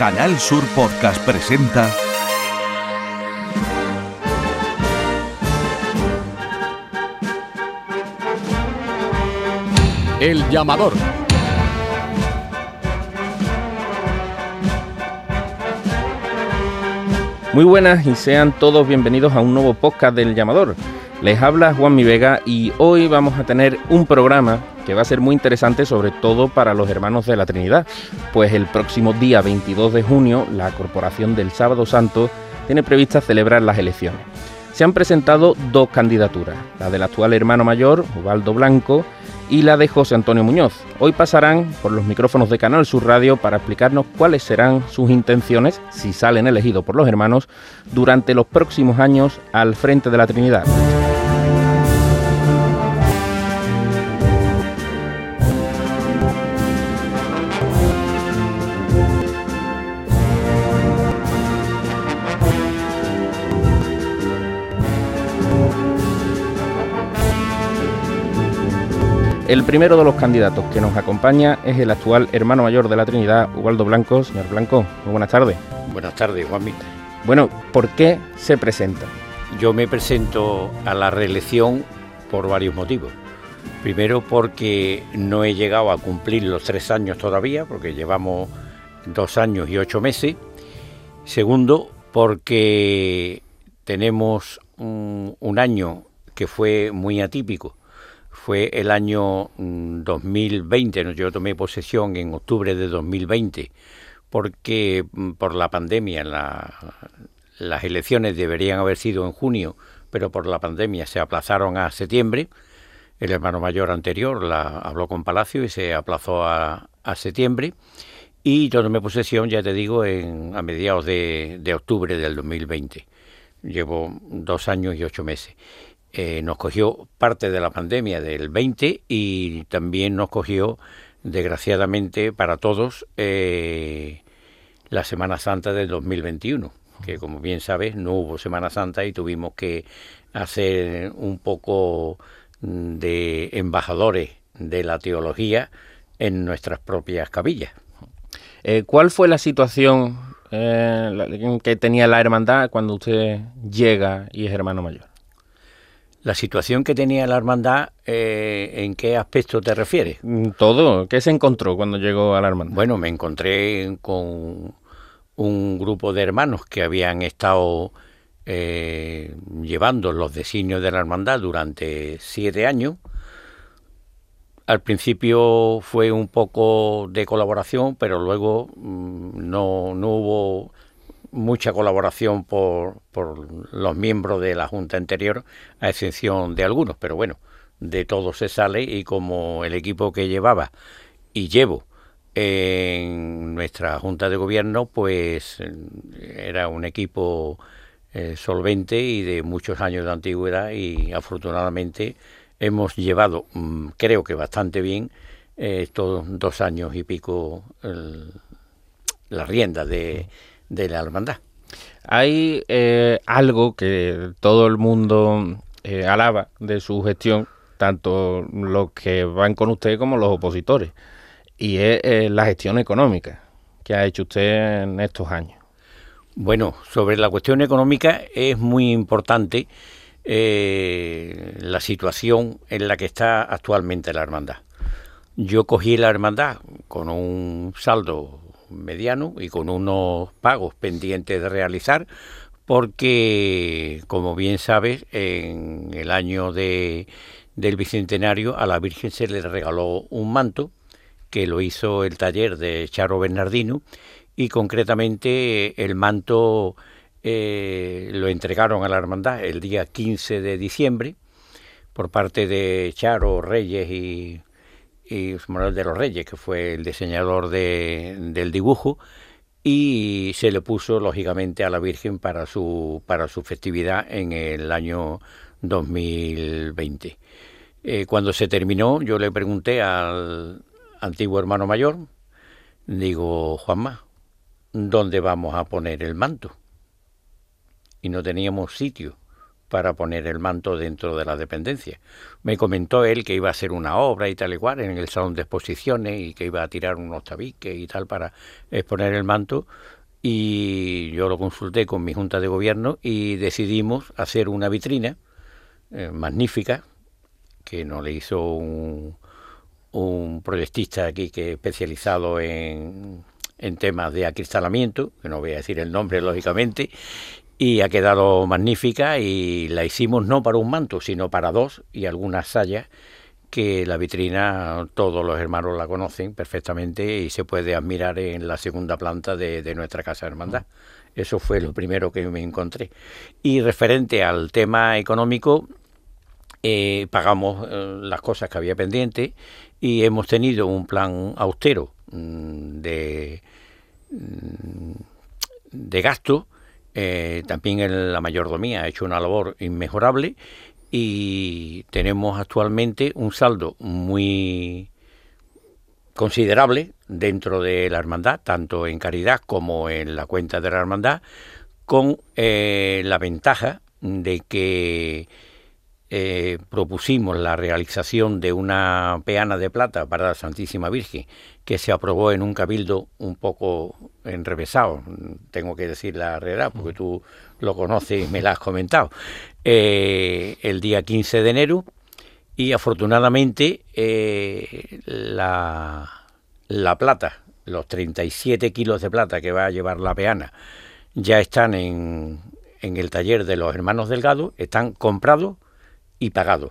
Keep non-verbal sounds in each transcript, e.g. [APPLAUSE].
Canal Sur Podcast presenta El llamador. Muy buenas y sean todos bienvenidos a un nuevo podcast del llamador. Les habla Juan Mi Vega y hoy vamos a tener un programa que va a ser muy interesante sobre todo para los hermanos de la Trinidad, pues el próximo día 22 de junio la Corporación del Sábado Santo tiene prevista celebrar las elecciones. Se han presentado dos candidaturas, la del actual hermano mayor, Ubaldo Blanco, y la de José Antonio Muñoz. Hoy pasarán por los micrófonos de Canal Sur Radio para explicarnos cuáles serán sus intenciones, si salen elegidos por los hermanos, durante los próximos años al frente de la Trinidad. El primero de los candidatos que nos acompaña es el actual hermano mayor de la Trinidad, Ubaldo Blanco. Señor Blanco, muy buenas tardes. Buenas tardes, Juanmi. Bueno, ¿por qué se presenta? Yo me presento a la reelección por varios motivos. Primero porque no he llegado a cumplir los tres años todavía, porque llevamos dos años y ocho meses. Segundo, porque tenemos un, un año que fue muy atípico fue el año 2020, mm, yo tomé posesión en octubre de 2020, porque mm, por la pandemia las elecciones deberían haber sido en junio, pero por la pandemia se aplazaron a septiembre. El hermano mayor anterior la habló con Palacio y se aplazó a, septiembre. Y yo tomé posesión, ya te digo, en, a mediados de, de octubre del 2020. Llevo dos años y ocho meses. Eh, nos cogió parte de la pandemia del 20 y también nos cogió, desgraciadamente para todos, eh, la Semana Santa del 2021, que como bien sabes no hubo Semana Santa y tuvimos que hacer un poco mm, de embajadores de la teología en nuestras propias cabillas. Eh, ¿Cuál fue la situación que tenía la hermandad cuando usted llega y es hermano mayor? La situación que tenía la hermandad, eh, ¿en qué aspecto te refieres? Mm, todo. ¿Qué se encontró cuando llegó a la hermandad? Bueno, me encontré con un grupo de hermanos que habían estado eh, llevando los designios de la hermandad durante siete años. Al principio fue un poco de colaboración, pero luego mm, no, no hubo mucha colaboración por, por los miembros de la Junta anterior, a excepción de algunos, pero bueno, de todo se sale y como el equipo que llevaba y llevo en nuestra Junta de Gobierno, pues era un equipo eh, solvente y de muchos años de antigüedad y afortunadamente hemos llevado, mm, creo que bastante bien, eh, estos dos años y pico la rienda de de la hermandad. Hay eh, algo que todo el mundo eh, alaba de su gestión, tanto los que van con usted como los opositores, y es eh, la gestión económica que ha hecho usted en estos años. Bueno, sobre la cuestión económica es muy importante la situación en la que está actualmente la hermandad. Yo cogí la hermandad con un saldo mediano y con unos pagos pendientes de realizar porque, como bien sabes, en el año de, del Bicentenario a la Virgen se le regaló un manto que lo hizo el taller de Charo Bernardino y concretamente el manto eh, lo entregaron a la hermandad el día 15 de diciembre por parte de Charo Reyes y y Manuel de los Reyes, que fue el diseñador de, del dibujo, y se le puso lógicamente a la Virgen para su, para su festividad en el año 2020. Eh, cuando se terminó, yo le pregunté al antiguo hermano mayor, digo, Juanma, ¿dónde vamos a poner el manto? Y no teníamos sitio para poner el manto dentro de la dependencia. Me comentó él que iba a hacer una obra y tal y cual en el salón de exposiciones y que iba a tirar unos tabiques y tal para exponer el manto y yo lo consulté con mi junta de gobierno y decidimos hacer una vitrina eh, magnífica que nos le hizo un, proyectista aquí que especializado en, en temas de acristalamiento, que no voy a decir el nombre lógicamente, y ha quedado magnífica y la hicimos no para un manto, sino para dos y algunas sayas que la vitrina todos los hermanos la conocen perfectamente y se puede admirar en la segunda planta de, nuestra casa de hermandad. Eso fue lo primero que me encontré. Y referente al tema económico, eh, pagamos eh, las cosas que había pendientes y hemos tenido un plan austero mm, de, mm, de gasto eh, también en la mayordomía ha hecho una labor inmejorable y tenemos actualmente un saldo muy considerable dentro de la hermandad, tanto en caridad como en la cuenta de la hermandad, con eh, la ventaja de que eh, propusimos la realización de una peana de plata para la Santísima Virgen, que se aprobó en un cabildo un poco enrevesado, tengo que decir la realidad, porque tú lo conoces y me la has comentado, eh, el día 15 de enero, y afortunadamente eh, la, la plata, los 37 kilos de plata que va a llevar la peana, ya están en, en el taller de los hermanos Delgado, están comprados, y pagados.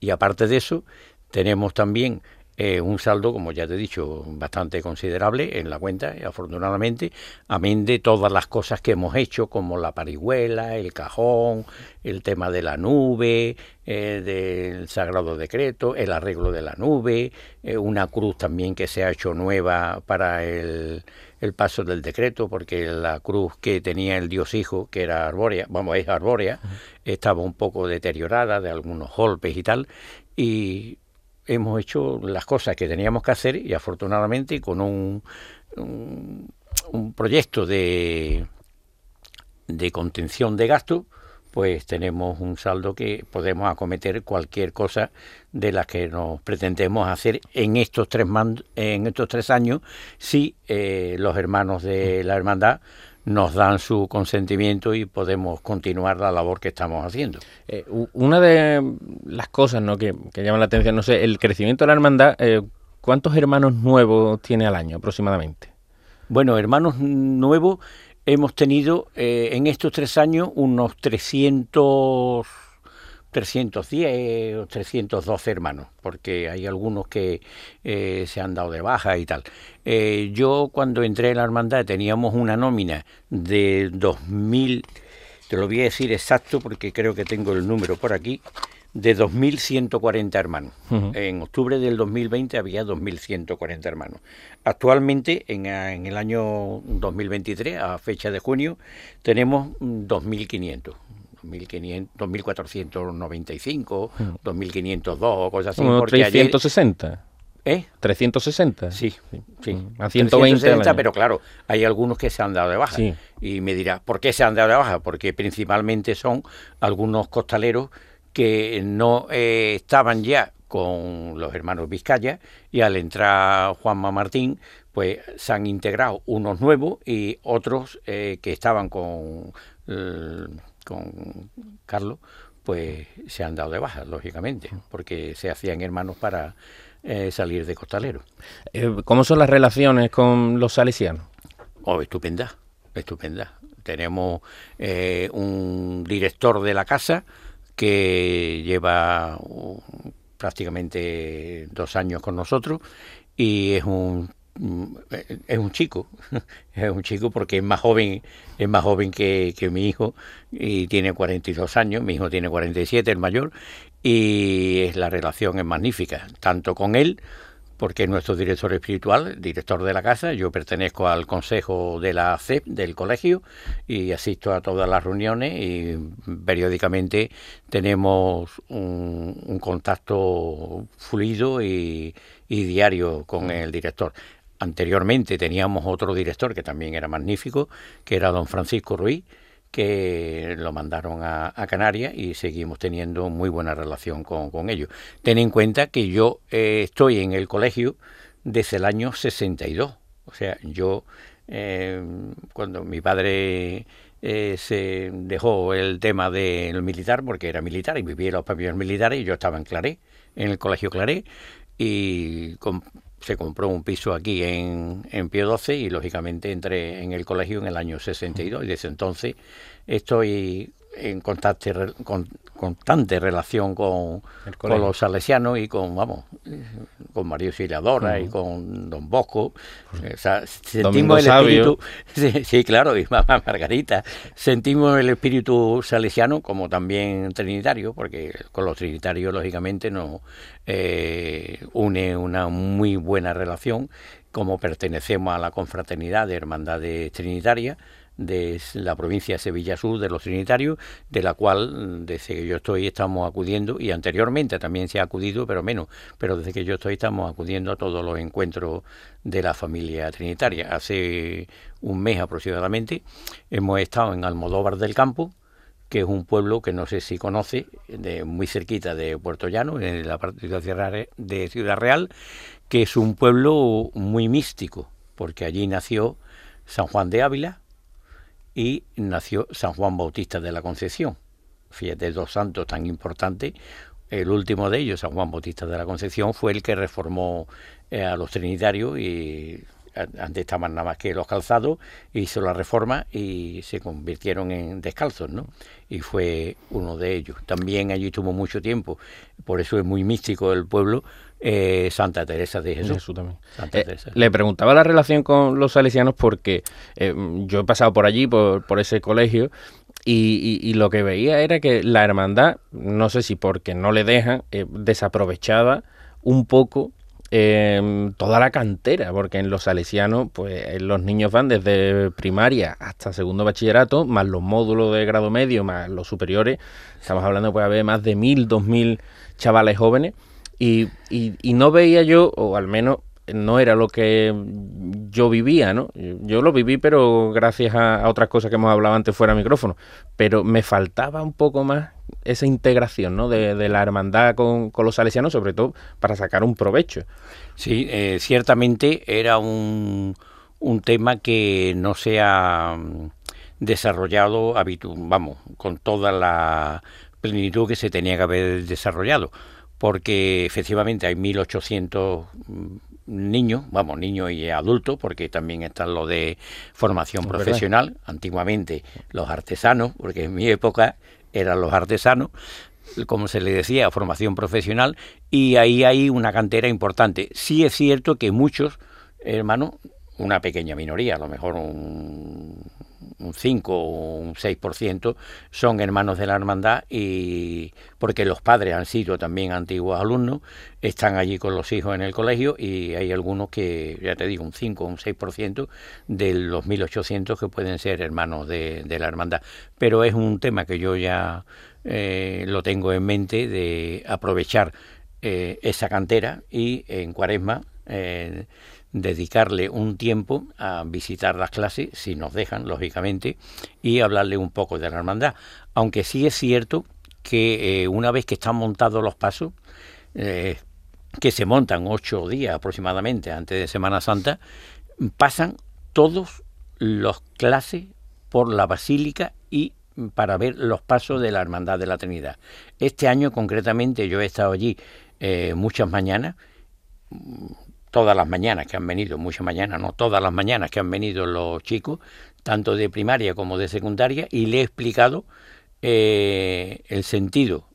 Y aparte de eso, tenemos también eh, un saldo, como ya te he dicho, bastante considerable en la cuenta, afortunadamente, amén de todas las cosas que hemos hecho, como la parihuela, el cajón, el tema de la nube, eh, del Sagrado Decreto, el arreglo de la nube, eh, una cruz también que se ha hecho nueva para el, el paso del decreto, porque la cruz que tenía el Dios Hijo, que era arbórea, vamos, es arbórea, estaba un poco deteriorada de algunos golpes y tal, y hemos hecho las cosas que teníamos que hacer y afortunadamente con un, un, proyecto de, de contención de gasto, pues tenemos un saldo que podemos acometer cualquier cosa de las que nos pretendemos hacer en estos tres en estos tres años si eh, los hermanos de la hermandad nos dan su consentimiento y podemos continuar la labor que estamos haciendo. Eh, una de las cosas ¿no? que, que llaman la atención, no sé, el crecimiento de la hermandad, eh, ¿cuántos hermanos nuevos tiene al año aproximadamente? Bueno, hermanos nuevos hemos tenido eh, en estos tres años unos 300, 310 o 312 hermanos, porque hay algunos que eh, se han dado de baja y tal. Eh, yo cuando entré en la hermandad teníamos una nómina de 2.000, te lo voy a decir exacto porque creo que tengo el número por aquí, de 2.140 hermanos. En octubre del 2020 había 2.140 hermanos. Actualmente, en, en, el año 2023, a fecha de junio, tenemos 2.500. 2.495, 2.502 o cosas así. Como 360. ¿Eh? 360. Sí, sí. A 120. pero claro, hay algunos que se han dado de baja. Y me dirá, ¿por qué se han dado de baja? Porque principalmente son algunos costaleros que no eh, estaban ya con los hermanos Vizcaya y al entrar Juanma Martín, pues se han integrado unos nuevos y otros eh, que estaban con, con Carlos, pues se han dado de baja, lógicamente, porque se hacían hermanos para eh, salir de costalero. ¿Cómo son las relaciones con los salesianos? Oh, estupenda, estupenda. Tenemos un director de la casa, que lleva uh, prácticamente dos años con nosotros y es un mm, es un chico [LAUGHS] es un chico porque es más joven es más joven que, que mi hijo y tiene 42 años mi hijo tiene 47 el mayor y es la relación es magnífica tanto con él porque es nuestro director espiritual, director de la casa. Yo pertenezco al consejo de la CEP del colegio y asisto a todas las reuniones y periódicamente tenemos un, contacto fluido y, diario con el director. Anteriormente teníamos otro director que también era magnífico, que era don Francisco Ruiz, que lo mandaron a, Canarias y seguimos teniendo muy buena relación con, ellos. Ten en cuenta que yo eh, estoy en el colegio desde el año 62. O sea, yo, eh, cuando mi padre eh, se dejó el tema del militar, porque era militar y vivía los pavillones militares, y yo estaba en Claré, en el colegio Claré, y se compró un piso aquí en, en Pío XII y lógicamente entré en el colegio en el año 62 y desde entonces estoy en constante, con, constante relación con, con, los salesianos y con, vamos, con María Auxiliadora y con Don Bosco. sentimos el espíritu, [LAUGHS] sí, claro, y mamá Margarita, sentimos el espíritu salesiano como también trinitario, porque con los trinitarios, lógicamente, nos eh, une una muy buena relación, como pertenecemos a la confraternidad de Hermandades Trinitarias de la provincia de Sevilla Sur de los Trinitarios, de la cual mm, desde que yo estoy estamos acudiendo y anteriormente también se ha acudido, pero menos, pero desde que yo estoy estamos acudiendo a todos los encuentros de la familia trinitaria. Hace un mes aproximadamente hemos estado en Almodóvar del Campo, que es un pueblo que no sé si conoce, de, muy cerquita de Puerto Llano, en la parte de Ciudad Real, que es un pueblo muy místico, porque allí nació San Juan de Ávila, y nació San Juan Bautista de la Concepción. Fíjate, dos santos tan importantes. El último de ellos, San Juan Bautista de la Concepción, fue el que reformó eh, a los trinitarios y antes estaban nada más que los calzados, hizo la reforma y se convirtieron en descalzos, ¿no? Y fue uno de ellos. También allí estuvo mucho tiempo, por eso es muy místico el pueblo, eh, Santa Teresa de Jesús. Eh, le preguntaba la relación con los salesianos porque eh, yo he pasado por allí, por, por ese colegio, y, lo que veía era que la hermandad, no sé si porque no le dejan, desaprovechaba un poco toda la cantera, porque en los salesianos, pues los niños van desde primaria hasta segundo bachillerato, más los módulos de grado medio, más los superiores, estamos hablando puede haber más de mil, dos mil chavales jóvenes, y, y, no veía yo, o al menos no era lo que yo vivía, ¿no? Yo lo viví, pero gracias a, otras cosas que hemos hablado antes fuera de micrófono. Pero me faltaba un poco más esa integración, ¿no? De, la hermandad con, los salesianos, sobre todo para sacar un provecho. Sí, eh, ciertamente era un, un tema que no se ha mm, desarrollado, vamos, con toda la plenitud que se tenía que haber desarrollado porque efectivamente hay 1.800 niños, vamos, niños y adultos, porque también están los de formación profesional, antiguamente los artesanos, porque en mi época eran los artesanos, como se le decía, formación profesional, y ahí hay una cantera importante. Sí es cierto que muchos, hermanos, una pequeña minoría, a lo mejor un un 5 o un 6% son hermanos de la hermandad y porque los padres han sido también antiguos alumnos, están allí con los hijos en el colegio y hay algunos que, ya te digo, un 5 o un 6% de los 1800 que pueden ser hermanos de, la hermandad. Pero es un tema que yo ya eh, lo tengo en mente de aprovechar eh, esa cantera y en cuaresma eh, dedicarle un tiempo a visitar las clases, si nos dejan, lógicamente, y hablarle un poco de la hermandad. Aunque sí es cierto que eh, una vez que están montados los pasos, eh, que se montan ocho días aproximadamente antes de Semana Santa, pasan todos los clases por la basílica y para ver los pasos de la Hermandad de la Trinidad. Este año concretamente yo he estado allí eh, muchas mañanas, todas las mañanas que han venido, muchas mañanas, no todas las mañanas que han venido los chicos, tanto de primaria como de secundaria, y le he explicado eh, el sentido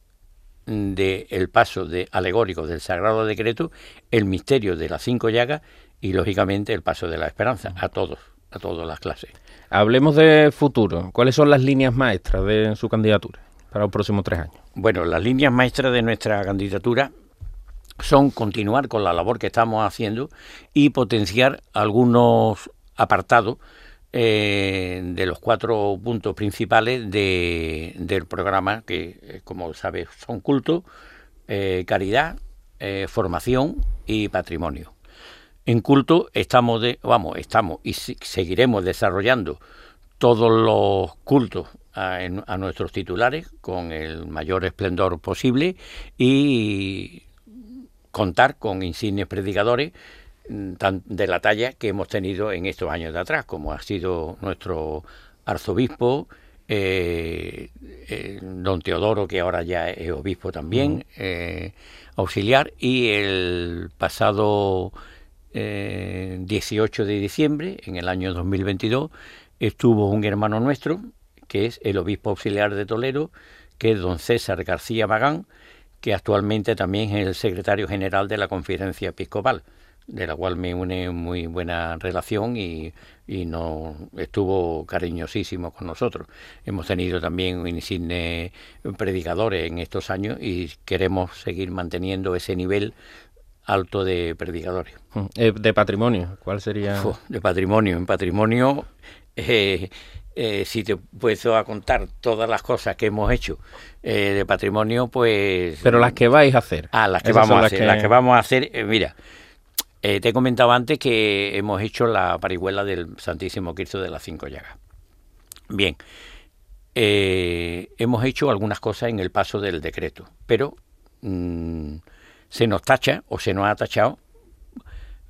del paso de alegórico del Sagrado Decreto, el misterio de las cinco llagas y lógicamente el paso de la esperanza a todos, a todas las clases. Hablemos de futuro. ¿Cuáles son las líneas maestras de su candidatura para los próximos tres años? Bueno, las líneas maestras de nuestra candidatura son continuar con la labor que estamos haciendo y potenciar algunos apartados eh, de los cuatro puntos principales de, del programa que, eh, como sabes, son culto, eh, caridad, formación y patrimonio. En culto estamos, de, vamos, estamos y seguiremos desarrollando todos los cultos a, nuestros titulares con el mayor esplendor posible y contar con insignes predicadores mm, de la talla que hemos tenido en estos años de atrás, como ha sido nuestro arzobispo, eh, eh, don Teodoro, que ahora ya es obispo también, eh, auxiliar, y el pasado 18 de diciembre, en el año 2022, estuvo un hermano nuestro, que es el obispo auxiliar de Toledo, que es don César García Magán, que actualmente también es el secretario general de la conferencia episcopal de la cual me une muy buena relación y, y no estuvo cariñosísimo con nosotros. Hemos tenido también insignes predicadores en estos años y queremos seguir manteniendo ese nivel alto de predicadores. Mm, eh, de patrimonio, ¿cuál sería? de patrimonio, en patrimonio, eh, eh, si te puedo a contar todas las cosas que hemos hecho de patrimonio, pues... Pero las que vais a hacer. Ah, las que vamos a hacer. Las que vamos a hacer, mira, eh, te he comentado antes que hemos hecho la parihuela del Santísimo Cristo de las Cinco Llagas. Bien, eh, hemos hecho algunas cosas en el paso del decreto, pero mm, se nos tacha o se nos ha tachado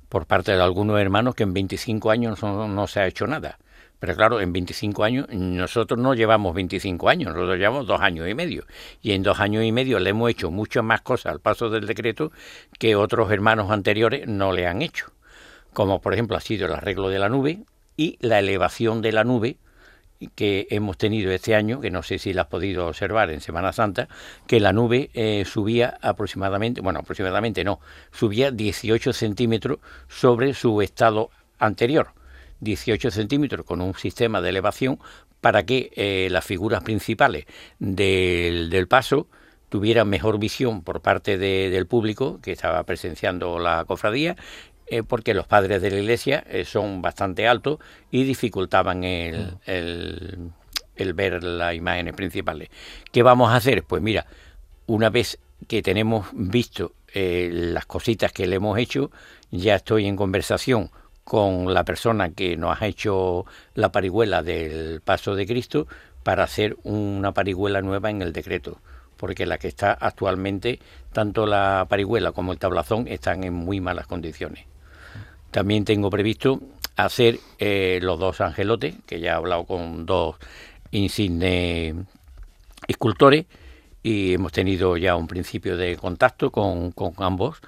por parte de algunos hermanos que en 25 años no se ha hecho nada. Pero claro, en 25 años, nosotros no llevamos 25 años, nosotros llevamos dos años y medio. Y en dos años y medio le hemos hecho muchas más cosas al paso del decreto que otros hermanos anteriores no le han hecho. Como por ejemplo ha sido el arreglo de la nube y la elevación de la nube que hemos tenido este año, que no sé si la has podido observar en Semana Santa, que la nube eh, subía aproximadamente, bueno, aproximadamente no, subía 18 centímetros sobre su estado anterior 18 centímetros con un sistema de elevación para que eh, las figuras principales del, paso tuvieran mejor visión por parte del público que estaba presenciando la cofradía eh, porque los padres de la iglesia eh, son bastante altos y dificultaban el, el, el, ver las imágenes principales. ¿Qué vamos a hacer? Pues mira, una vez que tenemos visto las cositas que le hemos hecho, ya estoy en conversación con la persona que nos ha hecho la parihuela del paso de Cristo para hacer una parihuela nueva en el decreto, porque la que está actualmente, tanto la parihuela como el tablazón están en muy malas condiciones. También tengo previsto hacer eh, los dos angelotes, que ya he hablado con dos insignes escultores y hemos tenido ya un principio de contacto con, ambos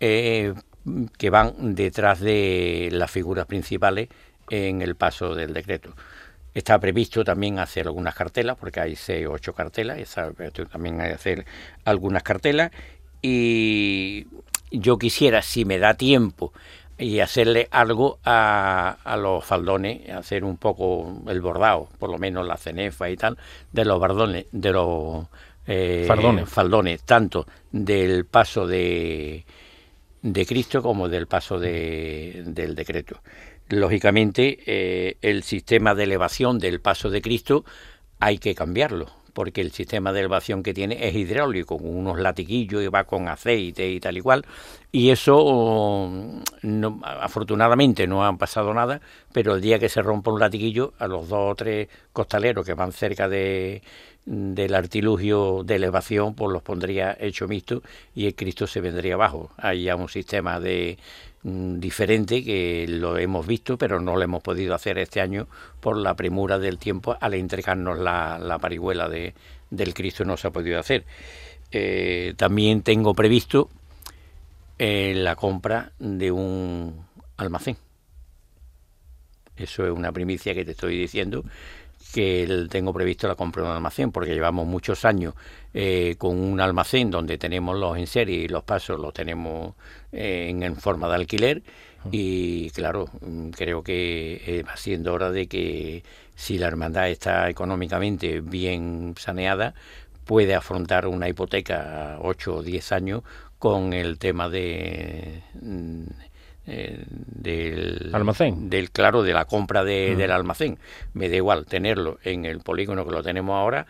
eh, que van detrás de las figuras principales en el paso del decreto. Está previsto también hacer algunas cartelas, porque hay seis o ocho cartelas, está también hay hacer algunas cartelas, y yo quisiera, si me da tiempo, y hacerle algo a, a, los faldones, hacer un poco el bordado, por lo menos la cenefa y tal, de los bardones, de los eh, faldones, tanto del paso de, de Cristo como del paso del decreto. Lógicamente, eh, el sistema de elevación del paso de Cristo hay que cambiarlo, porque el sistema de elevación que tiene es hidráulico, con unos latiguillos y va con aceite y tal y cual, y eso no, afortunadamente no ha pasado nada, pero el día que se rompa un latiguillo, a los dos o tres costaleros que van cerca de, del artilugio de elevación, pues los pondría hecho mixto y el Cristo se vendría abajo. Hay ya un sistema de mm, diferente que lo hemos visto, pero no lo hemos podido hacer este año por la premura del tiempo al entregarnos la, la parihuela de, del Cristo no se ha podido hacer. Eh, también tengo previsto eh, la compra de un almacén. Eso es una primicia que te estoy diciendo que tengo previsto la compra de un almacén, porque llevamos muchos años eh, con un almacén donde tenemos los en serie y los pasos los tenemos eh, en, forma de alquiler. Y claro, mm, creo que eh, va siendo hora de que si la hermandad está económicamente bien saneada, puede afrontar una hipoteca a 8 o 10 años con el tema de mm, eh, del almacén. del claro de la compra de, del almacén. Me da igual tenerlo en el polígono que lo tenemos ahora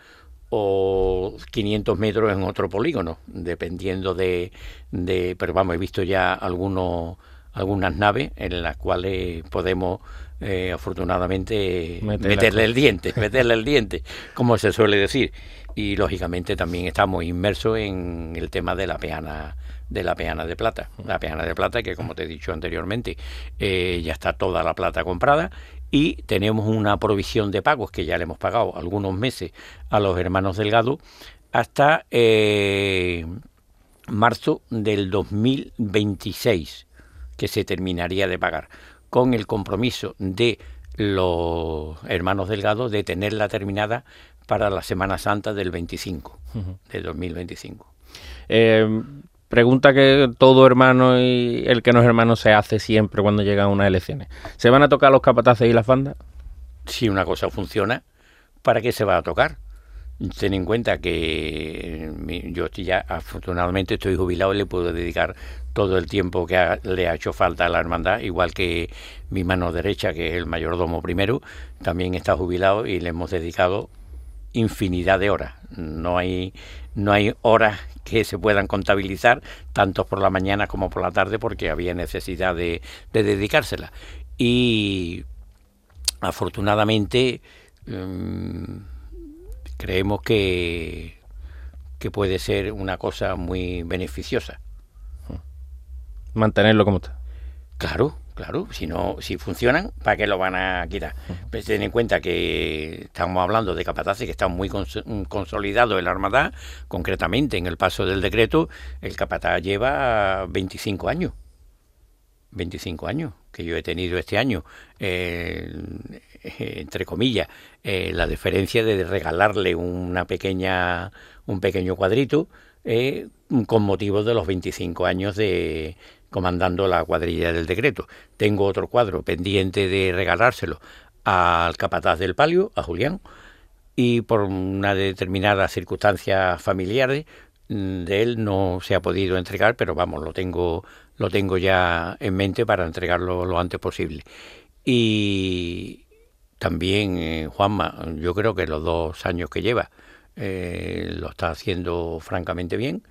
o 500 metros en otro polígono dependiendo de, de pero vamos he visto ya algunos algunas naves en las cuales podemos eh, afortunadamente meterle el diente, [LAUGHS] meterle el diente, como se suele decir. Y lógicamente también estamos inmersos en el tema de la peana de la peana de plata. La peana de plata que como te he dicho anteriormente eh, ya está toda la plata comprada y tenemos una provisión de pagos que ya le hemos pagado algunos meses a los hermanos Delgado hasta eh, marzo del 2026 que se terminaría de pagar con el compromiso de los hermanos Delgado de tenerla terminada para la Semana Santa del 25, de 2025. Eh, pregunta que todo hermano y el que no es hermano se hace siempre cuando llegan unas elecciones. ¿Se van a tocar los capataces y las bandas? Si una cosa funciona, ¿para qué se va a tocar? Ten en cuenta que yo ya afortunadamente estoy jubilado y le puedo dedicar todo el tiempo que le ha hecho falta a la hermandad, igual que mi mano derecha, que es el mayordomo primero, también está jubilado y le hemos dedicado infinidad de horas. No hay, no hay horas que se puedan contabilizar, tanto por la mañana como por la tarde, porque había necesidad de, de dedicársela. Y afortunadamente em, creemos que, que puede ser una cosa muy beneficiosa. Mantenerlo como está. Claro, Claro, si no, si funcionan, ¿para qué lo van a quitar? Pues ten en cuenta que estamos hablando de capataces que están muy consolidados en la Armada, concretamente en el paso del decreto, el capataz lleva 25 años. 25 años que yo he tenido este año, eh, entre comillas, eh, la diferencia de regalarle una pequeña, un pequeño cuadrito eh, con motivo de los 25 años de, comandando la cuadrilla del decreto. Tengo otro cuadro pendiente de regalárselo al capataz del palio, a Julián, y por una determinada circunstancia familiares mm, de él no se ha podido entregar, pero vamos, lo tengo, lo tengo ya en mente para entregarlo lo antes posible. Y también eh, Juanma, yo creo que los dos años que lleva eh, lo está haciendo francamente bien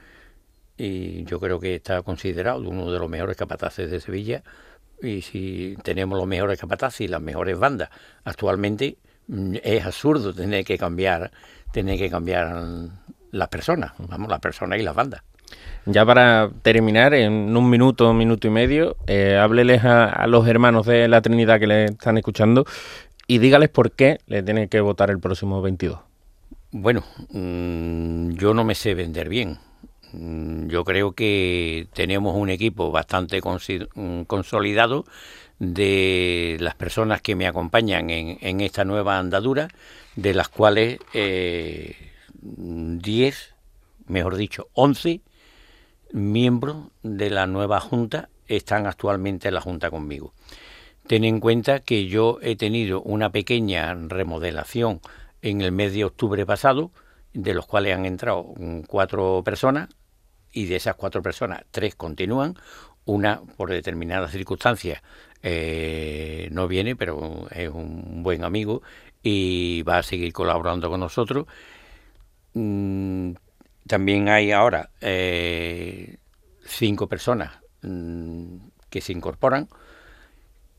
y yo creo que está considerado uno de los mejores capataces de Sevilla. Y si tenemos los mejores capataces y las mejores bandas actualmente mm, es absurdo tener que cambiar tener que cambiar las personas vamos las personas y las bandas. Ya para terminar en un minuto un minuto y medio eh, hábleles a, los hermanos de la Trinidad que le están escuchando y dígales por qué le tienen que votar el próximo 22 bueno mm, yo no me sé vender bien yo creo que tenemos un equipo bastante mm, consolidado de las personas que me acompañan en, esta nueva andadura, de las cuales 10, eh, mejor dicho, 11 miembros de la nueva Junta están actualmente en la Junta conmigo. Ten en cuenta que yo he tenido una pequeña remodelación en el mes de octubre pasado, de los cuales han entrado cuatro personas, y de esas cuatro personas, tres continúan, una por determinadas circunstancias eh, no viene, pero es un buen amigo y va a seguir colaborando con nosotros. Mm, también hay ahora eh, cinco personas mm, que se incorporan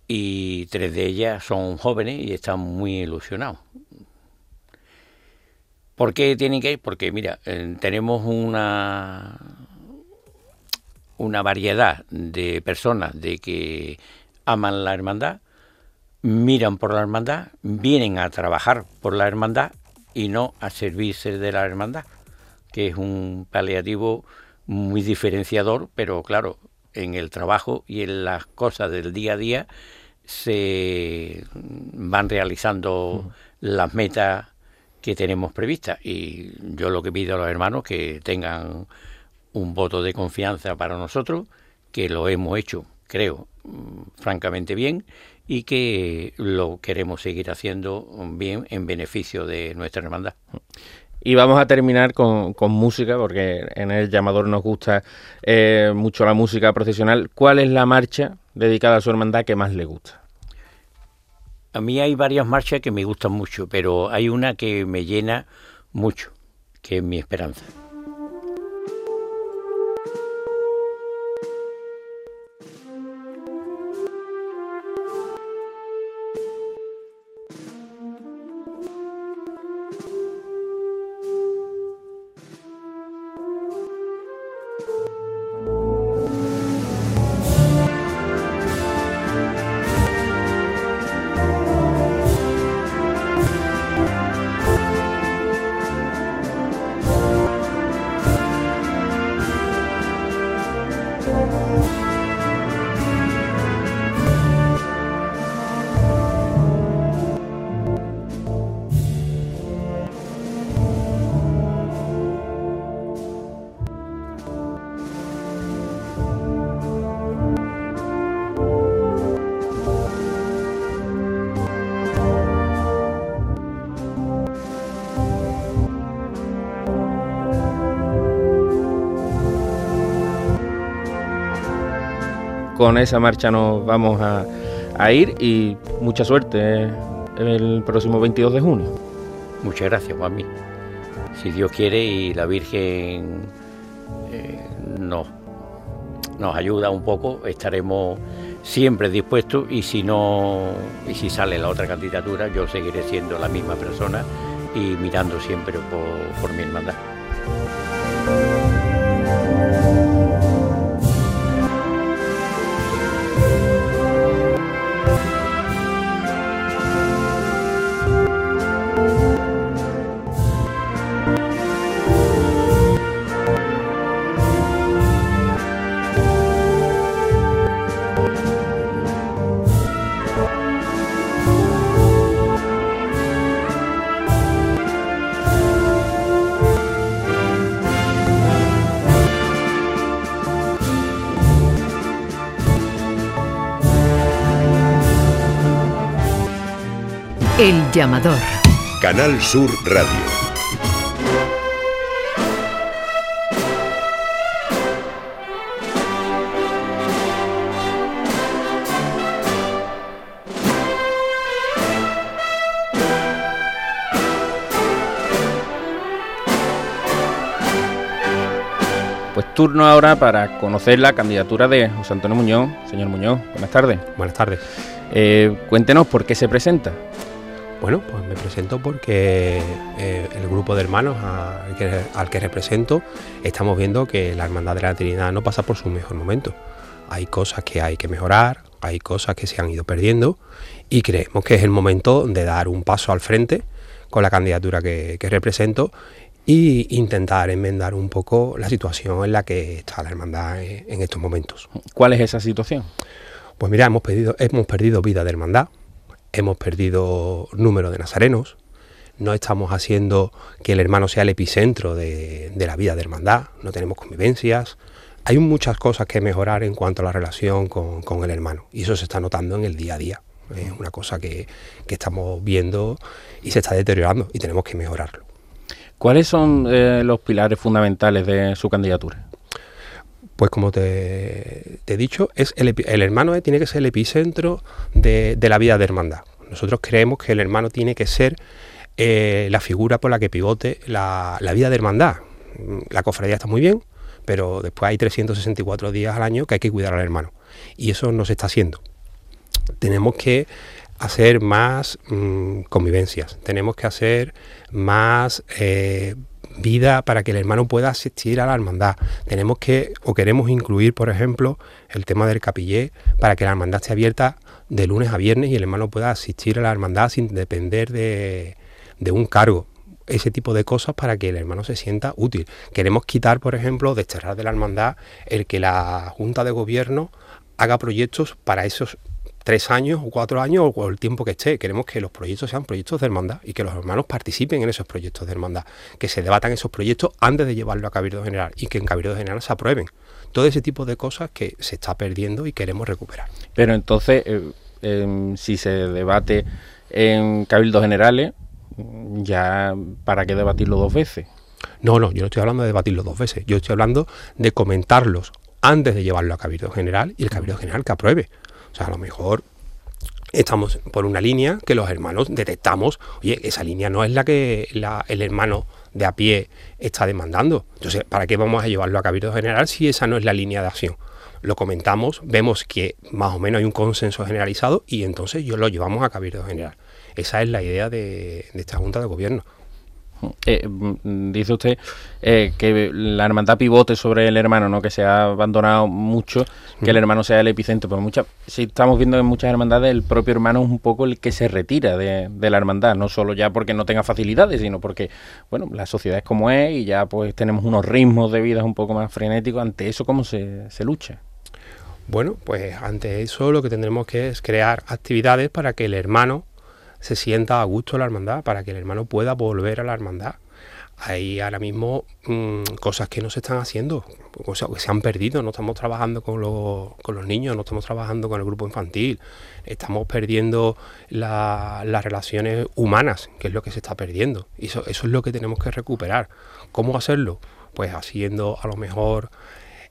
y tres de ellas son jóvenes y están muy ilusionados. ¿Por qué tienen que ir? Porque, mira, eh, tenemos una, una variedad de personas de que aman la hermandad, miran por la hermandad, vienen a trabajar por la hermandad y no a servirse de la hermandad, que es un paliativo muy diferenciador, pero claro, en el trabajo y en las cosas del día a día se van realizando las metas que tenemos previstas y yo lo que pido a los hermanos que tengan un voto de confianza para nosotros, que lo hemos hecho, creo, mm, francamente bien y que lo queremos seguir haciendo bien en beneficio de nuestra hermandad. Y vamos a terminar con, música, porque en el llamador nos gusta eh, mucho la música profesional. ¿Cuál es la marcha dedicada a su hermandad que más le gusta? A mí hay varias marchas que me gustan mucho, pero hay una que me llena mucho, que es mi esperanza. Con esa marcha nos vamos a, ir y mucha suerte el próximo 22 de junio. Muchas gracias, Juanmi. Si Dios quiere y la Virgen eh, nos, nos ayuda un poco, estaremos siempre dispuestos y si no y si sale la otra candidatura, yo seguiré siendo la misma persona y mirando siempre por, por mi hermandad. Llamador. Canal Sur Radio. Pues turno ahora para conocer la candidatura de José Antonio Muñoz. Señor Muñoz, buenas tardes. Buenas tardes. Eh, cuéntenos por qué se presenta. Bueno, pues me presento porque eh, el grupo de hermanos al que, represento estamos viendo que la Hermandad de la Trinidad no pasa por su mejor momento. Hay cosas que hay que mejorar, hay cosas que se han ido perdiendo y creemos que es el momento de dar un paso al frente con la candidatura que, represento e intentar enmendar un poco la situación en la que está la hermandad en estos momentos. ¿Cuál es esa situación? Pues mira, hemos perdido, hemos perdido vida de hermandad, hemos perdido número de nazarenos, no estamos haciendo que el hermano sea el epicentro de, la vida de hermandad, no tenemos convivencias, hay muchas cosas que mejorar en cuanto a la relación con, el hermano y eso se está notando en el día a día. Es una cosa que, estamos viendo y se está deteriorando y tenemos que mejorarlo. ¿Cuáles son eh, los pilares fundamentales de su candidatura? Pues como te, he dicho, es el, hermano tiene que ser el epicentro de, la vida de hermandad. Nosotros creemos que el hermano tiene que ser eh, la figura por la que pivote la, vida de hermandad. La cofradía está muy bien, pero después hay 364 días al año que hay que cuidar al hermano. Y eso no se está haciendo. Tenemos que hacer más mm, convivencias, tenemos que hacer más eh, vida para que el hermano pueda asistir a la hermandad. Tenemos que o queremos incluir, por ejemplo, el tema del capillé para que la hermandad esté abierta de lunes a viernes y el hermano pueda asistir a la hermandad sin depender de, un cargo. Ese tipo de cosas para que el hermano se sienta útil. Queremos quitar, por ejemplo, desterrar de la hermandad el que la Junta de Gobierno haga proyectos para esos tres años o cuatro años o el tiempo que esté. Queremos que los proyectos sean proyectos de hermandad y que los hermanos participen en esos proyectos de hermandad, que se debatan esos proyectos antes de llevarlo a Cabildo General y que en Cabildo General se aprueben. Todo ese tipo de cosas que se está perdiendo y queremos recuperar. Pero entonces, eh, em, si se debate en Cabildo Generales, ya para qué debatirlo dos veces. No, no, yo no estoy hablando de debatirlo dos veces, yo estoy hablando de comentarlos antes de llevarlo a Cabildo General y el Cabildo General que apruebe. O sea, a lo mejor estamos por una línea que los hermanos detectamos, oye, esa línea no es la que el hermano de a pie está demandando. Entonces, ¿para qué vamos a llevarlo a Cabildo General si esa no es la línea de acción? Lo comentamos, vemos que más o menos hay un consenso generalizado y entonces yo lo llevamos a Cabildo General. Esa es la idea de esta Junta de Gobierno. Eh, mm, dice usted eh, que la hermandad pivote sobre el hermano, ¿no? Que se ha abandonado mucho, que el hermano sea el epicentro. Pero muchas, si estamos viendo en muchas hermandades, el propio hermano es un poco el que se retira de, la hermandad, no solo ya porque no tenga facilidades, sino porque, bueno, la sociedad es como es y ya pues tenemos unos ritmos de vida un poco más frenéticos. Ante eso, ¿cómo se, se lucha? Bueno, pues ante eso lo que tendremos que es crear actividades para que el hermano se sienta a gusto la hermandad, para que el hermano pueda volver a la hermandad. Hay ahora mismo mm, cosas que no se están haciendo, cosas que se han perdido, no estamos trabajando con los, con los niños, no estamos trabajando con el grupo infantil, estamos perdiendo las relaciones humanas, que es lo que se está perdiendo. Y eso, eso es lo que tenemos que recuperar. ¿Cómo hacerlo? Pues haciendo a lo mejor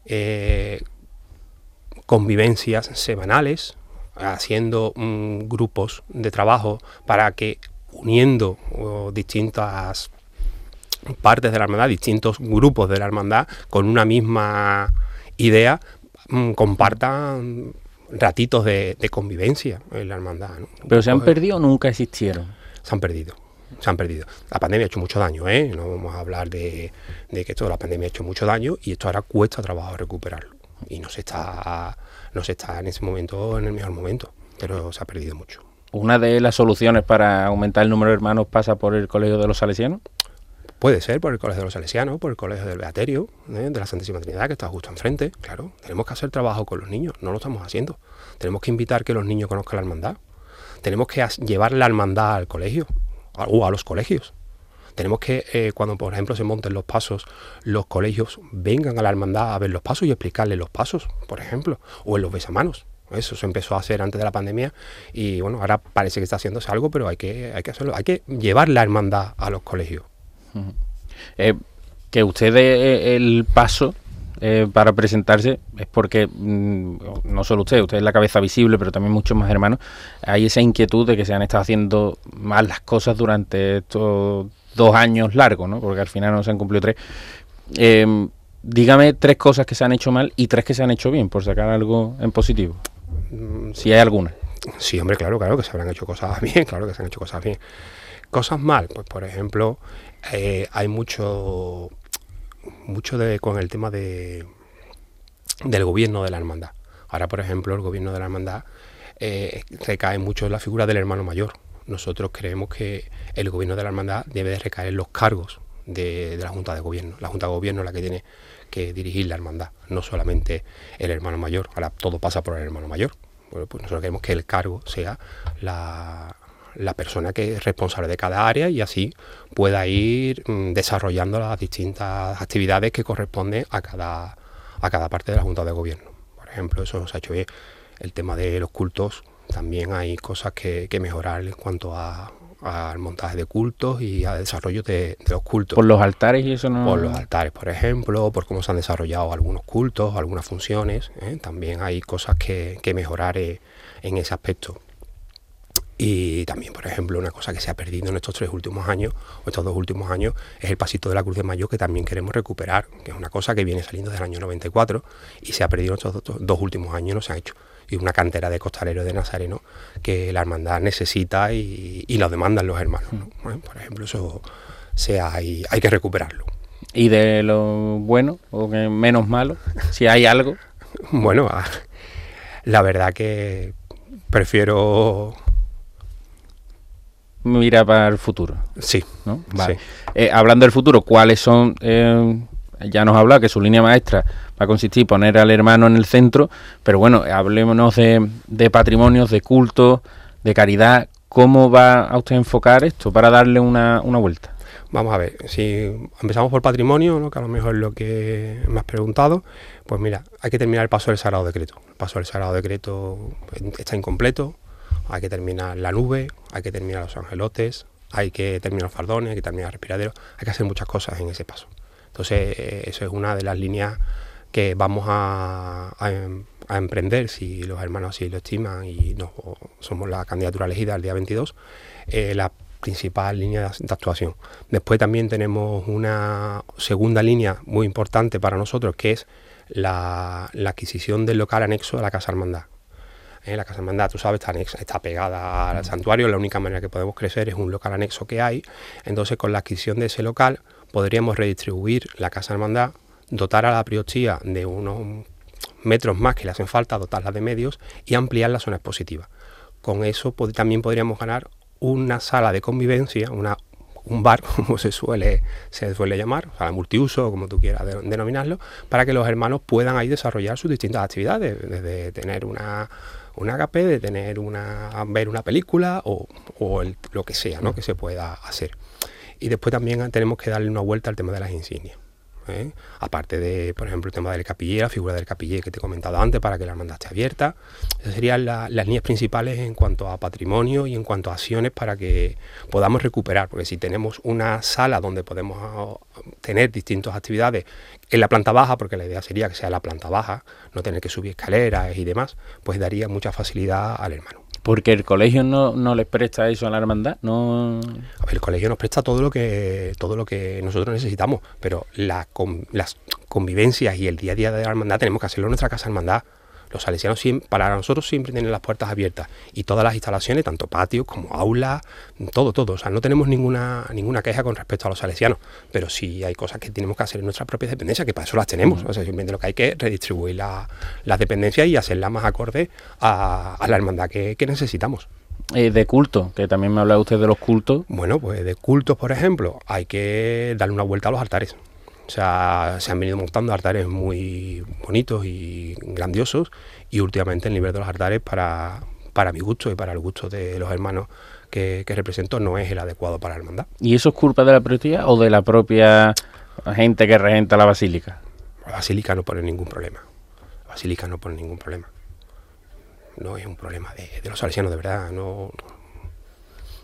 eh, convivencias semanales, haciendo mm, grupos de trabajo para que uniendo distintas partes de la hermandad, distintos grupos de la hermandad con una misma idea, mm, compartan ratitos de, convivencia en la hermandad. ¿Pero se han perdido o nunca existieron? Se han perdido, se han perdido. La pandemia ha hecho mucho daño, ¿eh? No vamos a hablar de, que esto, la pandemia ha hecho mucho daño y esto ahora cuesta trabajo recuperarlo. Y no se está, no se está en ese momento, en el mejor momento, pero se ha perdido mucho. ¿Una de las soluciones para aumentar el número de hermanos pasa por el Colegio de los Salesianos? Puede ser por el Colegio de los Salesianos, por el Colegio del Beaterio, ¿eh? de la Santísima Trinidad, que está justo enfrente. Claro, tenemos que hacer trabajo con los niños, no lo estamos haciendo. Tenemos que invitar que los niños conozcan la hermandad. Tenemos que llevar la hermandad al colegio o a los colegios. Tenemos que, eh, cuando por ejemplo se monten los pasos, los colegios vengan a la hermandad a ver los pasos y explicarles los pasos, por ejemplo, o en los besamanos. Eso se empezó a hacer antes de la pandemia y bueno, ahora parece que está haciéndose algo, pero hay que, hay que hacerlo. Hay que llevar la hermandad a los colegios. Eh, que usted dé el paso eh, para presentarse es porque mm, no solo usted, usted es la cabeza visible, pero también muchos más hermanos, hay esa inquietud de que se han estado haciendo mal las cosas durante estos dos años largos, ¿no? porque al final no se han cumplido tres. Eh, dígame tres cosas que se han hecho mal y tres que se han hecho bien, por sacar algo en positivo, mm, si hay alguna. Sí, hombre, claro, claro que se habrán hecho cosas [LAUGHS] bien, claro que se han hecho cosas bien. Cosas mal, pues por ejemplo, eh, hay mucho, mucho de, con el tema de, del gobierno de la hermandad. Ahora, por ejemplo, el gobierno de la hermandad eh, recae mucho en la figura del hermano mayor. Nosotros creemos que el gobierno de la hermandad debe de recaer en los cargos de, la Junta de Gobierno. La Junta de Gobierno es la que tiene que dirigir la hermandad, no solamente el hermano mayor. Ahora todo pasa por el hermano mayor. Bueno, pues nosotros queremos que el cargo sea la, persona que es responsable de cada área y así pueda ir mm, desarrollando las distintas actividades que corresponden a cada, a cada parte de la Junta de Gobierno. Por ejemplo, eso nos ha hecho. El tema de los cultos, también hay cosas que, mejorar en cuanto a, al montaje de cultos y al desarrollo de, los cultos. ¿Por los altares y eso no...? Por los altares, por ejemplo, por cómo se han desarrollado algunos cultos, algunas funciones. ¿eh? También hay cosas que, mejorar eh, en ese aspecto. Y también, por ejemplo, una cosa que se ha perdido en estos tres últimos años, o estos dos últimos años, es el pasito de la Cruz de Mayo que también queremos recuperar, que es una cosa que viene saliendo desde el año 94 y se ha perdido en estos dos últimos años, no se ha hecho. Y una cantera de costaleros de Nazareno que la hermandad necesita y, y lo demandan los hermanos. Mm. Por ejemplo, eso sea, hay, hay que recuperarlo. ¿Y de lo bueno o menos malo? Si hay algo. [LAUGHS] bueno, la verdad que prefiero mira para el futuro. Sí. ¿no? Eh, hablando del futuro, ¿cuáles son? Eh, ya nos ha hablado que su línea maestra va a consistir en poner al hermano en el centro, pero bueno, hablemos de, de patrimonios, de culto, de caridad. ¿Cómo va a usted enfocar esto para darle una, una vuelta? Vamos a ver, si empezamos por patrimonio, ¿no? que a lo mejor es lo que me has preguntado, pues mira, hay que terminar el paso del Sagrado Decreto. El paso del Sagrado Decreto está incompleto, hay que terminar la nube, hay que terminar los angelotes, hay que terminar los fardones, hay que terminar el respiradero, hay que hacer muchas cosas en ese paso. Entonces, eh, eso es una de las líneas que vamos a, emprender, si los hermanos así lo estiman y somos la candidatura elegida el día 22, eh, la principal línea de, actuación. Después también tenemos una segunda línea muy importante para nosotros, que es la, adquisición del local anexo a la Casa Hermandad. ¿eh? la Casa Hermandad, tú sabes, está, está pegada al santuario, la única manera que podemos crecer es un local anexo que hay, entonces con la adquisición de ese local podríamos redistribuir la Casa Hermandad, dotar a la priostía de unos metros más que le hacen falta, dotarla de medios y ampliar la zona expositiva. Con eso también podríamos ganar una sala de convivencia, una, un bar, [LAUGHS] como se suele, se suele llamar, sala multiuso, como tú quieras denominarlo, para que los hermanos puedan ahí desarrollar sus distintas actividades, desde tener una un agape, de tener una, ver una película o, lo que sea ¿no? que se pueda hacer. Y después también tenemos que darle una vuelta al tema de las insignias. ¿eh? Aparte de, por ejemplo, el tema del capillé, la figura del capillé que te he comentado antes para que la hermandad esté abierta. Esas serían las líneas principales en cuanto a patrimonio y en cuanto a acciones para que podamos recuperar. Porque si tenemos una sala donde podemos tener distintas actividades en la planta baja, porque la idea sería que sea la planta baja, no tener que subir escaleras y demás, pues daría mucha facilidad al hermano. Porque el colegio no, no les presta eso a la hermandad, no. A ver, el colegio nos presta todo lo que todo lo que nosotros necesitamos, pero la, las convivencias y el día a día de la hermandad tenemos que hacerlo en nuestra casa hermandad. Los salesianos siempre, para nosotros siempre tienen las puertas abiertas y todas las instalaciones, tanto patios como aulas, todo, todo. O sea, no tenemos ninguna, ninguna queja con respecto a los salesianos, pero sí hay cosas que tenemos que hacer en nuestras propias dependencias, que para eso las tenemos. O sea, simplemente lo que hay que redistribuir las dependencias y hacerlas más acorde a, la hermandad que, necesitamos. Eh, de culto, que también me habla usted de los cultos. Bueno, pues de cultos, por ejemplo, hay que darle una vuelta a los altares. O sea, se han venido montando altares muy bonitos y grandiosos y últimamente el nivel de los altares para, para mi gusto y para el gusto de los hermanos que, represento no es el adecuado para la hermandad. ¿Y eso es culpa de la prioridad o de la propia gente que regenta la basílica? La basílica no pone ningún problema. La basílica no pone ningún problema. No es un problema de, de los salesianos, de verdad. No,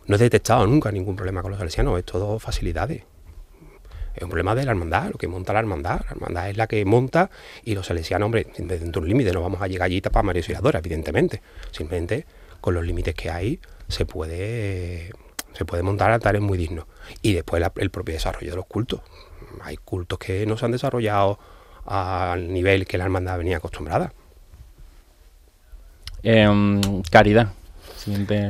no he detectado nunca ningún problema con los salesianos. Es todo facilidades es un problema de la hermandad, lo que monta la hermandad. La hermandad es la que monta y los salesianos, hombre, dentro de un límite, no vamos a llegar allí para Auxiliadora, evidentemente. Simplemente con los límites que hay se puede, se puede montar altares muy dignos. Y después el propio desarrollo de los cultos. Hay cultos que no se han desarrollado al nivel que la hermandad venía acostumbrada. Em, caridad.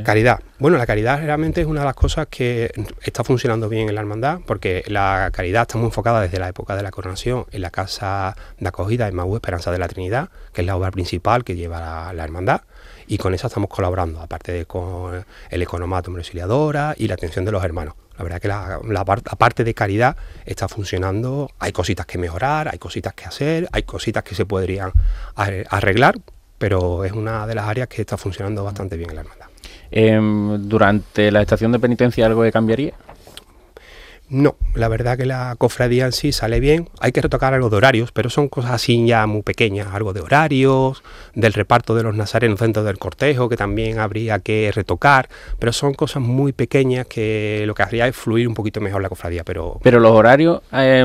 Caridad. Bueno, la caridad realmente es una de las cosas que está funcionando bien en la hermandad, porque la caridad está muy enfocada desde la época de la coronación en la casa de acogida en Maú Esperanza de la Trinidad, que es la obra principal que lleva la, hermandad, y con esa estamos colaborando, aparte de con el economato auxiliadora y la atención de los hermanos. La verdad que la, la, parte de caridad está funcionando, hay cositas que mejorar, hay cositas que hacer, hay cositas que se podrían arreglar, pero es una de las áreas que está funcionando bastante bien en la hermandad. Em, ¿Durante la estación de penitencia algo que cambiaría? No, la verdad que la cofradía en sí sale bien. Hay que retocar algo de horarios, pero son cosas así ya muy pequeñas. Algo de horarios, del reparto de los nazarenos dentro del cortejo, que también habría que retocar. Pero son cosas muy pequeñas que lo que haría es fluir un poquito mejor la cofradía. Pero, ¿Pero los horarios, eh,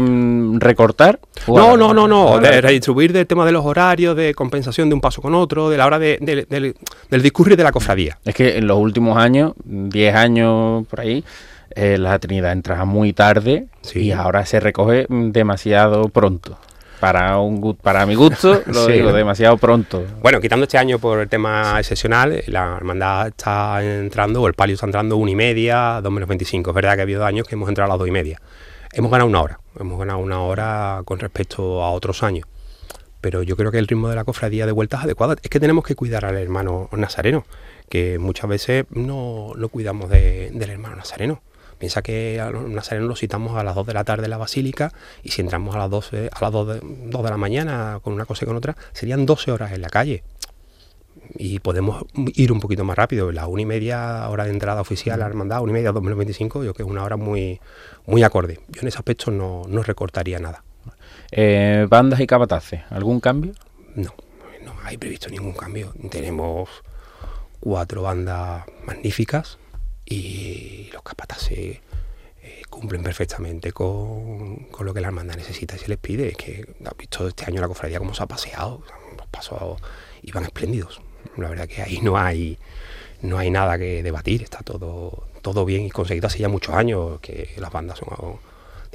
recortar? No, no, no, no. De redistribuir del tema de los horarios, de compensación de un paso con otro, de la hora de, del discurrir de la cofradía. Es que en los últimos años, 10 años por ahí eh, la Trinidad entra muy tarde y ahora se recoge demasiado pronto. Para, un, para mi gusto, [LAUGHS] lo digo, demasiado pronto. Bueno, quitando este año por el tema excepcional, la hermandad está entrando, o el palio está entrando una y media, dos menos 25. Es verdad que ha habido años que hemos entrado a las dos y media. Hemos ganado una hora, hemos ganado una hora con respecto a otros años. Pero yo creo que el ritmo de la cofradía de vuelta es adecuado. Es que tenemos que cuidar al hermano nazareno, que muchas veces no, no cuidamos del hermano nazareno. Piensa que a los nazarenos los citamos a las 2 de la tarde en la basílica y si entramos a las 12, a las 2 de, de la mañana con una cosa y con otra, serían 12 horas en la calle. Y podemos ir un poquito más rápido. La una y media hora de entrada oficial a la hermandad, una y media, 2025, yo creo que es una hora muy, muy acorde. Yo en ese aspecto no, no recortaría nada. Eh, ¿Bandas y capataces? ¿Algún cambio? No, no hay previsto ningún cambio. Tenemos cuatro bandas magníficas y los capataces eh, cumplen perfectamente con, lo que la hermandad necesita y se les pide. Es que has visto este año la cofradía cómo se ha paseado, los pasos iban espléndidos. La verdad que ahí no hay no hay nada que debatir, está todo todo bien y conseguido hace ya muchos años que las bandas son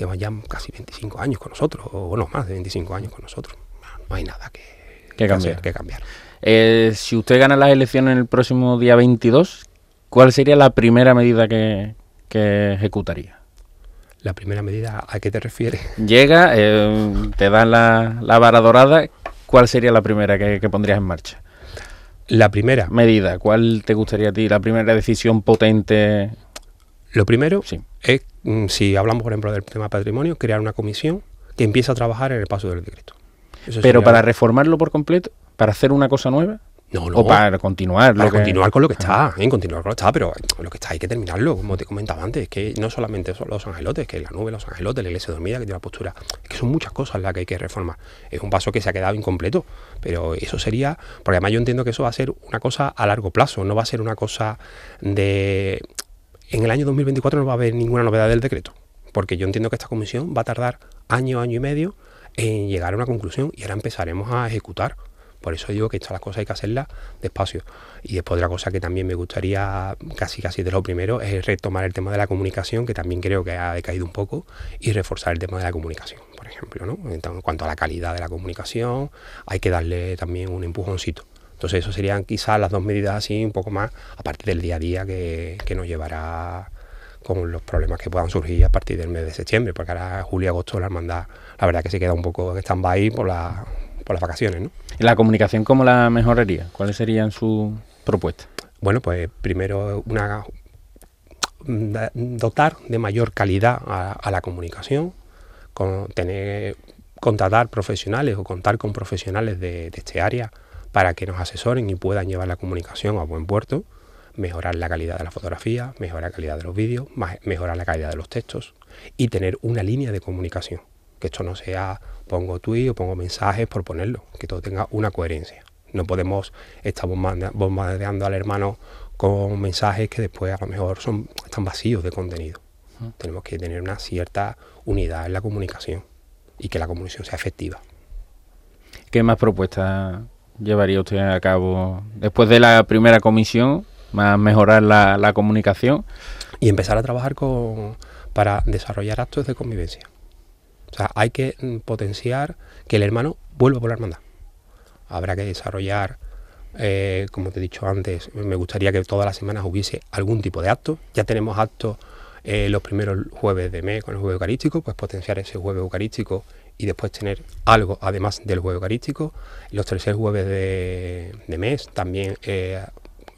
llevan ya casi 25 años con nosotros, o bueno, más de 25 años con nosotros. No hay nada que, cambiar. Que cambiar. Eh, si usted gana las elecciones el próximo día 22, ¿cuál sería la primera medida que, ejecutaría? La primera medida, ¿a qué te refieres? Llega, eh, te dan la, la, vara dorada, ¿cuál sería la primera que, pondrías en marcha? La primera. Medida, ¿cuál te gustaría a ti? La primera decisión potente. Lo primero sí. es, mm, si hablamos por ejemplo del tema patrimonio, crear una comisión que empiece a trabajar en el paso del decreto. Pero para reformarlo por completo, para hacer una cosa nueva. No, no. O para continuar. Para lo que- continuar con lo que está, ¿eh? continuar con lo que está, pero lo que está hay que terminarlo, como te comentaba antes, que no solamente son los angelotes, que la nube, los angelotes, la iglesia dormida, que tiene la postura, es que son muchas cosas las que hay que reformar. Es un paso que se ha quedado incompleto, pero eso sería, porque además yo entiendo que eso va a ser una cosa a largo plazo, no va a ser una cosa de... En el año 2024 no va a haber ninguna novedad del decreto, porque yo entiendo que esta comisión va a tardar año, año y medio en llegar a una conclusión y ahora empezaremos a ejecutar. Por eso digo que estas las cosas hay que hacerlas despacio. Y después otra cosa que también me gustaría, casi casi de lo primero, es retomar el tema de la comunicación, que también creo que ha decaído un poco, y reforzar el tema de la comunicación, por ejemplo. ¿no? En tan- en cuanto a la calidad de la comunicación, hay que darle también un empujoncito. Entonces, eso serían quizás las dos medidas así, un poco más, aparte del día a día que, que nos llevará con los problemas que puedan surgir a partir del mes de septiembre, porque ahora julio y agosto la hermandad, la verdad que se queda un poco en stand-by por, la- por las vacaciones, ¿no? ¿Y la comunicación cómo la mejoraría? ¿Cuáles serían sus propuestas? Bueno, pues primero una dotar de mayor calidad a, a la comunicación, con tener contratar profesionales o contar con profesionales de, de este área para que nos asesoren y puedan llevar la comunicación a buen puerto, mejorar la calidad de la fotografía, mejorar la calidad de los vídeos, mejorar la calidad de los textos y tener una línea de comunicación. Que esto no sea pongo tweet o pongo mensajes por ponerlo, que todo tenga una coherencia. No podemos estar bombardea- bombardeando al hermano con mensajes que después a lo mejor son, están vacíos de contenido. Tenemos que tener una cierta unidad en la comunicación y que la comunicación sea efectiva. ¿Qué más propuestas llevaría usted a cabo después de la primera comisión? Más mejorar la, la comunicación. y empezar a trabajar con, para desarrollar actos de convivencia. O sea, hay que mm, potenciar que el hermano vuelva por la hermandad. Habrá que desarrollar, eh, como te he dicho antes, me gustaría que todas las semanas hubiese algún tipo de acto. Ya tenemos actos eh, los primeros jueves de mes con el jueves eucarístico, pues potenciar ese jueves eucarístico y después tener algo además del jueves eucarístico. Los tercer jueves de, mes también eh,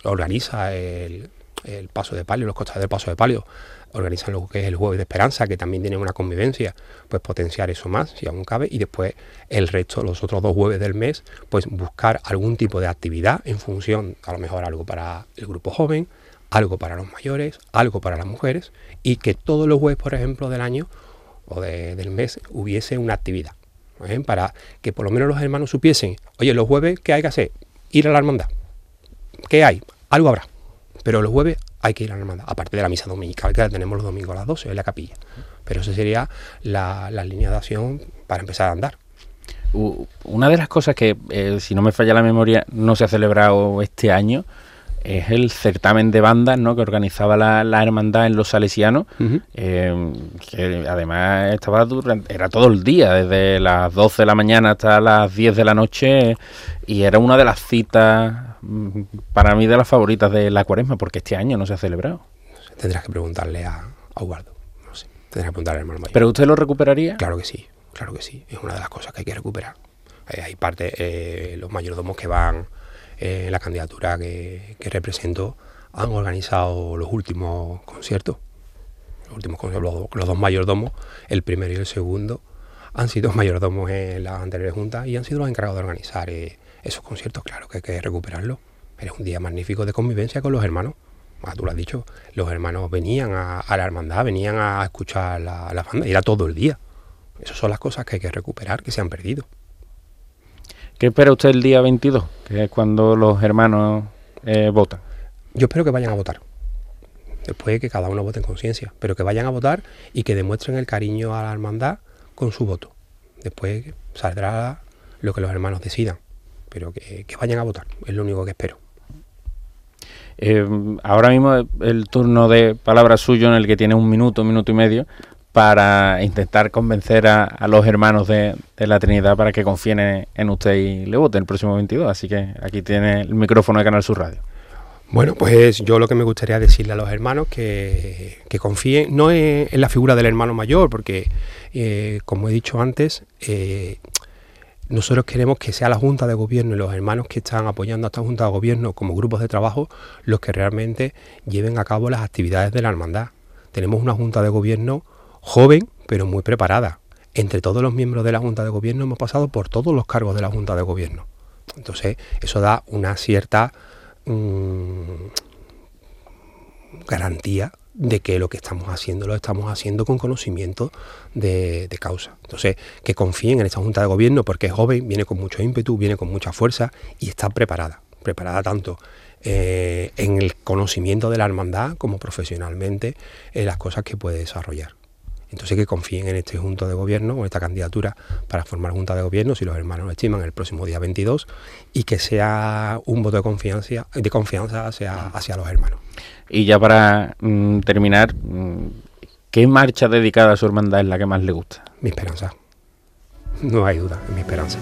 organiza el, el paso de palio, los costales del paso de palio, organizan lo que es el jueves de esperanza, que también tiene una convivencia, pues potenciar eso más, si aún cabe, y después el resto, los otros dos jueves del mes, pues buscar algún tipo de actividad en función, a lo mejor algo para el grupo joven, algo para los mayores, algo para las mujeres, y que todos los jueves, por ejemplo, del año o de- del mes hubiese una actividad, ¿eh? para que por lo menos los hermanos supiesen, oye, los jueves, ¿qué hay que hacer? Ir a la hermandad. ¿Qué hay? Algo habrá. Pero los jueves hay que ir a la hermandad, aparte de la misa dominical que la tenemos los domingos a las 12 en la capilla. Pero esa sería la, la línea de acción para empezar a andar. Una de las cosas que, eh, si no me falla la memoria, no se ha celebrado este año es el certamen de bandas ¿no? que organizaba la, la hermandad en los salesianos, eh, que además estaba durante, era todo el día, desde las 12 de la mañana hasta las 10 de la noche, y era una de las citas para mí de las favoritas de la cuaresma, porque este año no se ha celebrado. Tendrás que preguntarle a, a. No sé. Tendrás que preguntarle al hermano mayor. ¿Pero usted lo recuperaría? Claro que sí, claro que sí. Es una de las cosas que hay que recuperar. Eh, hay parte, eh, los mayordomos que van eh, en la candidatura que, que represento han organizado los últimos conciertos. Los últimos conciertos, los, los dos mayordomos, el primero y el segundo, han sido [LAUGHS] mayordomos en las anteriores juntas y han sido los encargados de organizar eh, esos conciertos. Claro que hay que recuperarlos. Era un día magnífico de convivencia con los hermanos. Ah, tú lo has dicho, los hermanos venían a, a la hermandad, venían a escuchar la, la banda, y era todo el día. Esas son las cosas que hay que recuperar, que se han perdido. ¿Qué espera usted el día 22, que es cuando los hermanos eh, votan? Yo espero que vayan a votar. Después que cada uno vote en conciencia, pero que vayan a votar y que demuestren el cariño a la hermandad con su voto. Después saldrá lo que los hermanos decidan, pero que, vayan a votar, es lo único que espero. Eh, ahora mismo el turno de palabra suyo en el que tiene un minuto, un minuto y medio para intentar convencer a, los hermanos de, de la Trinidad para que confíen en, en usted y le voten el próximo 22. Así que aquí tiene el micrófono de Canal Sur Radio. Bueno, pues yo lo que me gustaría decirle a los hermanos que, que confíen, no en, la figura del hermano mayor, porque eh, como he dicho antes, eh, nosotros queremos que sea la Junta de Gobierno y los hermanos que están apoyando a esta Junta de Gobierno como grupos de trabajo los que realmente lleven a cabo las actividades de la hermandad. Tenemos una Junta de Gobierno joven, pero muy preparada. Entre todos los miembros de la Junta de Gobierno hemos pasado por todos los cargos de la Junta de Gobierno. Entonces, eso da una cierta mm, garantía de que lo que estamos haciendo lo estamos haciendo con conocimiento de, causa. Entonces, que confíen en esta Junta de Gobierno porque es joven, viene con mucho ímpetu, viene con mucha fuerza y está preparada. Preparada tanto eh, en el conocimiento de la hermandad como profesionalmente en las cosas que puede desarrollar. Entonces que confíen en este Junta de Gobierno, o esta candidatura para formar Junta de Gobierno, si los hermanos lo estiman, el próximo día 22, y que sea un voto de confianza, de confianza hacia, hacia los hermanos. Y ya para mm, terminar, mm, ¿qué marcha dedicada a su hermandad es la que más le gusta? Mi esperanza. No hay duda, es mi esperanza.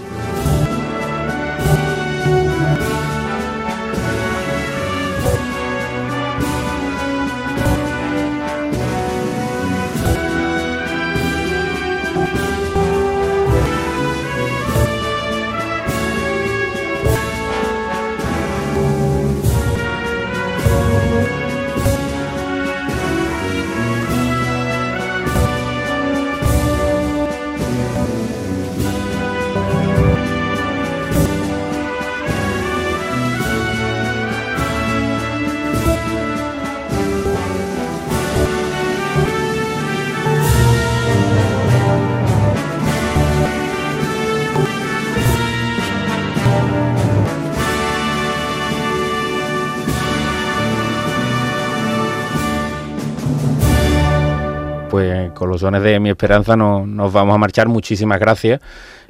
Con los dones de mi esperanza nos vamos a marchar. Muchísimas gracias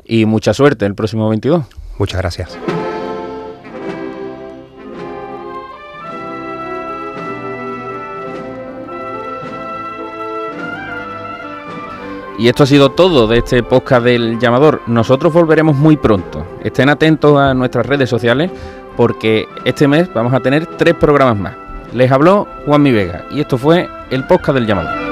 y mucha suerte el próximo 22. Muchas gracias. Y esto ha sido todo de este podcast del llamador. Nosotros volveremos muy pronto. Estén atentos a nuestras redes sociales porque este mes vamos a tener tres programas más. Les habló Juan Mi Vega y esto fue el podcast del llamador.